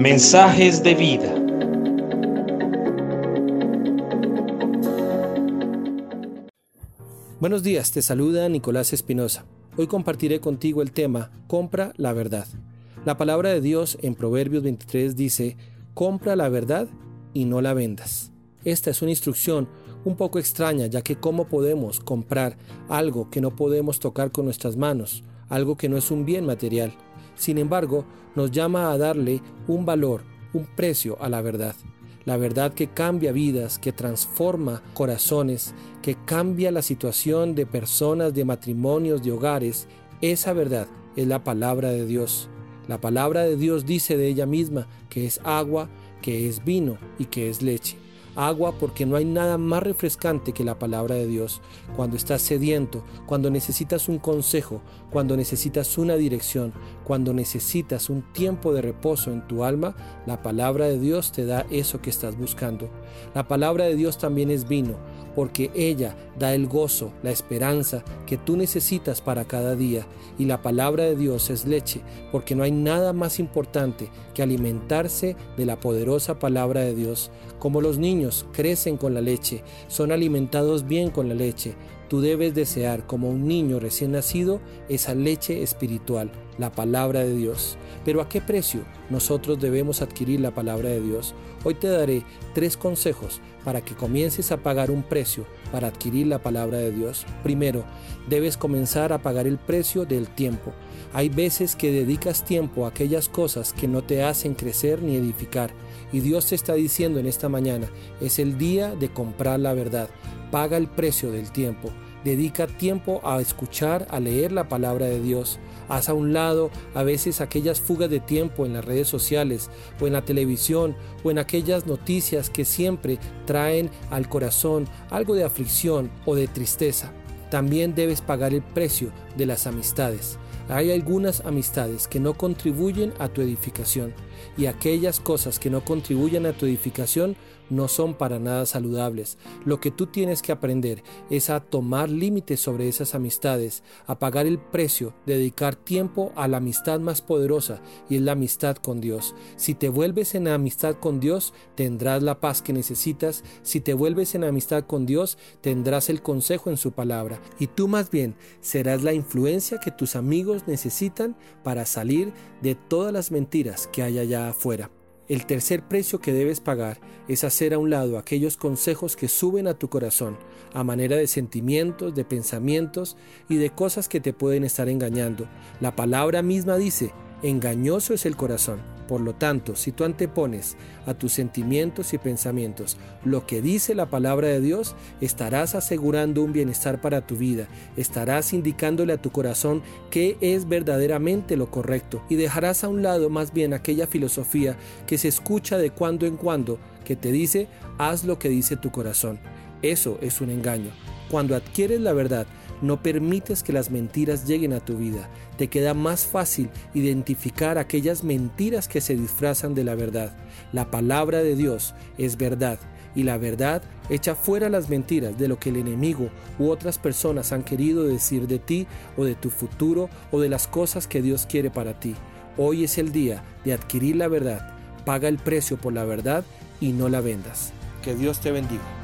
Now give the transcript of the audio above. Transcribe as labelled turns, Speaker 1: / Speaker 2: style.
Speaker 1: Mensajes de vida.
Speaker 2: Buenos días, te saluda Nicolás Espinosa. Hoy compartiré contigo el tema Compra la verdad. La palabra de Dios en Proverbios 23 dice, Compra la verdad y no la vendas. Esta es una instrucción un poco extraña, ya que cómo podemos comprar algo que no podemos tocar con nuestras manos, algo que no es un bien material. Sin embargo, nos llama a darle un valor, un precio a la verdad. La verdad que cambia vidas, que transforma corazones, que cambia la situación de personas, de matrimonios, de hogares. Esa verdad es la palabra de Dios. La palabra de Dios dice de ella misma que es agua, que es vino y que es leche agua porque no hay nada más refrescante que la palabra de Dios. Cuando estás sediento, cuando necesitas un consejo, cuando necesitas una dirección, cuando necesitas un tiempo de reposo en tu alma, la palabra de Dios te da eso que estás buscando. La palabra de Dios también es vino, porque ella da el gozo, la esperanza que tú necesitas para cada día. Y la palabra de Dios es leche, porque no hay nada más importante que alimentarse de la poderosa palabra de Dios. Como los niños crecen con la leche, son alimentados bien con la leche, tú debes desear como un niño recién nacido esa leche espiritual, la palabra de Dios. Pero ¿a qué precio nosotros debemos adquirir la palabra de Dios? Hoy te daré tres consejos para que comiences a pagar un precio para adquirir la palabra de Dios. Primero, debes comenzar a pagar el precio del tiempo. Hay veces que dedicas tiempo a aquellas cosas que no te hacen crecer ni edificar. Y Dios te está diciendo en esta mañana, es el día de comprar la verdad. Paga el precio del tiempo. Dedica tiempo a escuchar, a leer la palabra de Dios. Haz a un lado a veces aquellas fugas de tiempo en las redes sociales o en la televisión o en aquellas noticias que siempre traen al corazón algo de aflicción o de tristeza. También debes pagar el precio de las amistades. Hay algunas amistades que no contribuyen a tu edificación y aquellas cosas que no contribuyen a tu edificación no son para nada saludables. Lo que tú tienes que aprender es a tomar límites sobre esas amistades, a pagar el precio, dedicar tiempo a la amistad más poderosa y es la amistad con Dios. Si te vuelves en amistad con Dios, tendrás la paz que necesitas. Si te vuelves en amistad con Dios, tendrás el consejo en su palabra. Y tú más bien serás la influencia que tus amigos necesitan para salir de todas las mentiras que hay allá afuera. El tercer precio que debes pagar es hacer a un lado aquellos consejos que suben a tu corazón a manera de sentimientos, de pensamientos y de cosas que te pueden estar engañando. La palabra misma dice, Engañoso es el corazón. Por lo tanto, si tú antepones a tus sentimientos y pensamientos lo que dice la palabra de Dios, estarás asegurando un bienestar para tu vida, estarás indicándole a tu corazón qué es verdaderamente lo correcto y dejarás a un lado más bien aquella filosofía que se escucha de cuando en cuando que te dice haz lo que dice tu corazón. Eso es un engaño. Cuando adquieres la verdad, no permites que las mentiras lleguen a tu vida. Te queda más fácil identificar aquellas mentiras que se disfrazan de la verdad. La palabra de Dios es verdad y la verdad echa fuera las mentiras de lo que el enemigo u otras personas han querido decir de ti o de tu futuro o de las cosas que Dios quiere para ti. Hoy es el día de adquirir la verdad. Paga el precio por la verdad y no la vendas. Que Dios te bendiga.